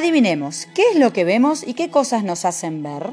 Adivinemos, ¿qué es lo que vemos y qué cosas nos hacen ver?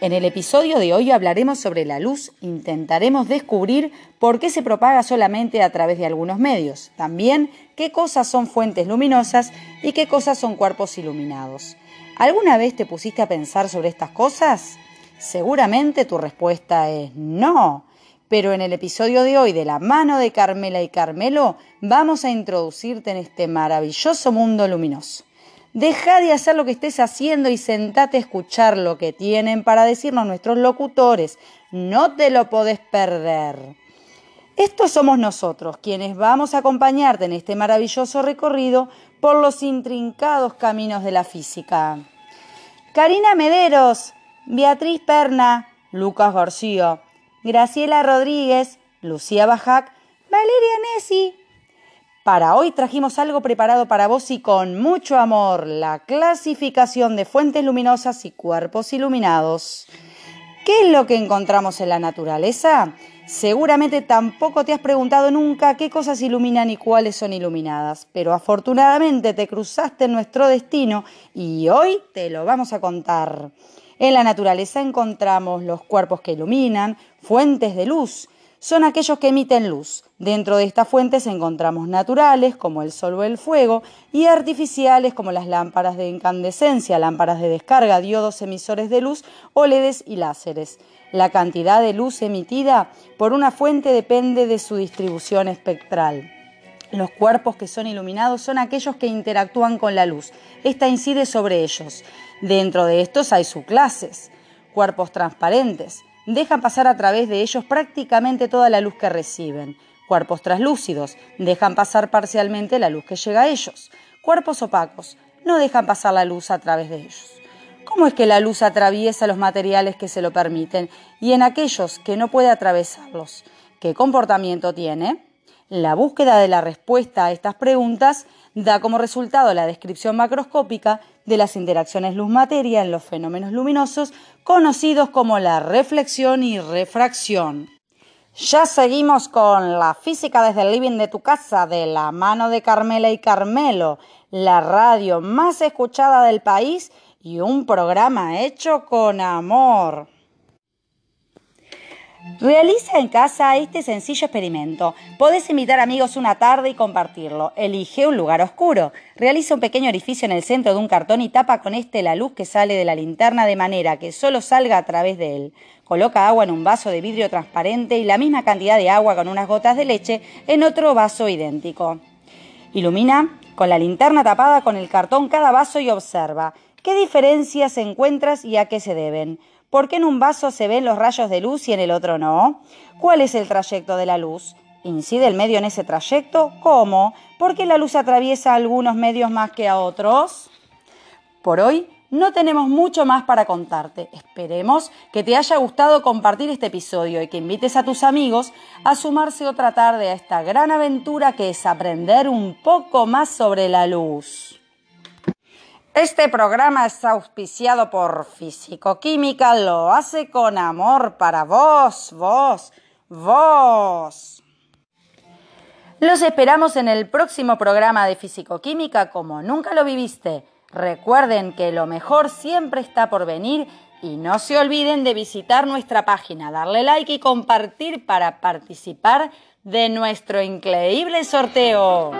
En el episodio de hoy hablaremos sobre la luz, intentaremos descubrir por qué se propaga solamente a través de algunos medios, también qué cosas son fuentes luminosas y qué cosas son cuerpos iluminados. ¿Alguna vez te pusiste a pensar sobre estas cosas? Seguramente tu respuesta es no. Pero en el episodio de hoy de la mano de Carmela y Carmelo vamos a introducirte en este maravilloso mundo luminoso. Deja de hacer lo que estés haciendo y sentate a escuchar lo que tienen para decirnos nuestros locutores. No te lo podés perder. Estos somos nosotros, quienes vamos a acompañarte en este maravilloso recorrido por los intrincados caminos de la física. Karina Mederos, Beatriz Perna, Lucas García, Graciela Rodríguez, Lucía Bajac, Valeria Nessi, para hoy trajimos algo preparado para vos y con mucho amor, la clasificación de fuentes luminosas y cuerpos iluminados. ¿Qué es lo que encontramos en la naturaleza? Seguramente tampoco te has preguntado nunca qué cosas iluminan y cuáles son iluminadas, pero afortunadamente te cruzaste en nuestro destino y hoy te lo vamos a contar. En la naturaleza encontramos los cuerpos que iluminan, fuentes de luz, son aquellos que emiten luz. Dentro de estas fuentes encontramos naturales, como el sol o el fuego, y artificiales, como las lámparas de incandescencia, lámparas de descarga, diodos emisores de luz, OLEDs y láseres. La cantidad de luz emitida por una fuente depende de su distribución espectral. Los cuerpos que son iluminados son aquellos que interactúan con la luz. Esta incide sobre ellos. Dentro de estos hay subclases. Cuerpos transparentes dejan pasar a través de ellos prácticamente toda la luz que reciben. Cuerpos translúcidos dejan pasar parcialmente la luz que llega a ellos. Cuerpos opacos no dejan pasar la luz a través de ellos. ¿Cómo es que la luz atraviesa los materiales que se lo permiten y en aquellos que no puede atravesarlos? ¿Qué comportamiento tiene? La búsqueda de la respuesta a estas preguntas da como resultado la descripción macroscópica de las interacciones luz-materia en los fenómenos luminosos conocidos como la reflexión y refracción. Ya seguimos con la física desde el living de tu casa de la mano de Carmela y Carmelo, la radio más escuchada del país y un programa hecho con amor. Realiza en casa este sencillo experimento. Podés invitar amigos una tarde y compartirlo. Elige un lugar oscuro. Realiza un pequeño orificio en el centro de un cartón y tapa con este la luz que sale de la linterna de manera que solo salga a través de él. Coloca agua en un vaso de vidrio transparente y la misma cantidad de agua con unas gotas de leche en otro vaso idéntico. Ilumina con la linterna tapada con el cartón cada vaso y observa qué diferencias encuentras y a qué se deben. ¿Por qué en un vaso se ven los rayos de luz y en el otro no? ¿Cuál es el trayecto de la luz? ¿Incide el medio en ese trayecto? ¿Cómo? ¿Por qué la luz atraviesa algunos medios más que a otros? Por hoy no tenemos mucho más para contarte. Esperemos que te haya gustado compartir este episodio y que invites a tus amigos a sumarse otra tarde a esta gran aventura que es aprender un poco más sobre la luz. Este programa es auspiciado por Físico-Química, lo hace con amor para vos, vos, vos. Los esperamos en el próximo programa de Físico-Química como nunca lo viviste. Recuerden que lo mejor siempre está por venir y no se olviden de visitar nuestra página, darle like y compartir para participar de nuestro increíble sorteo.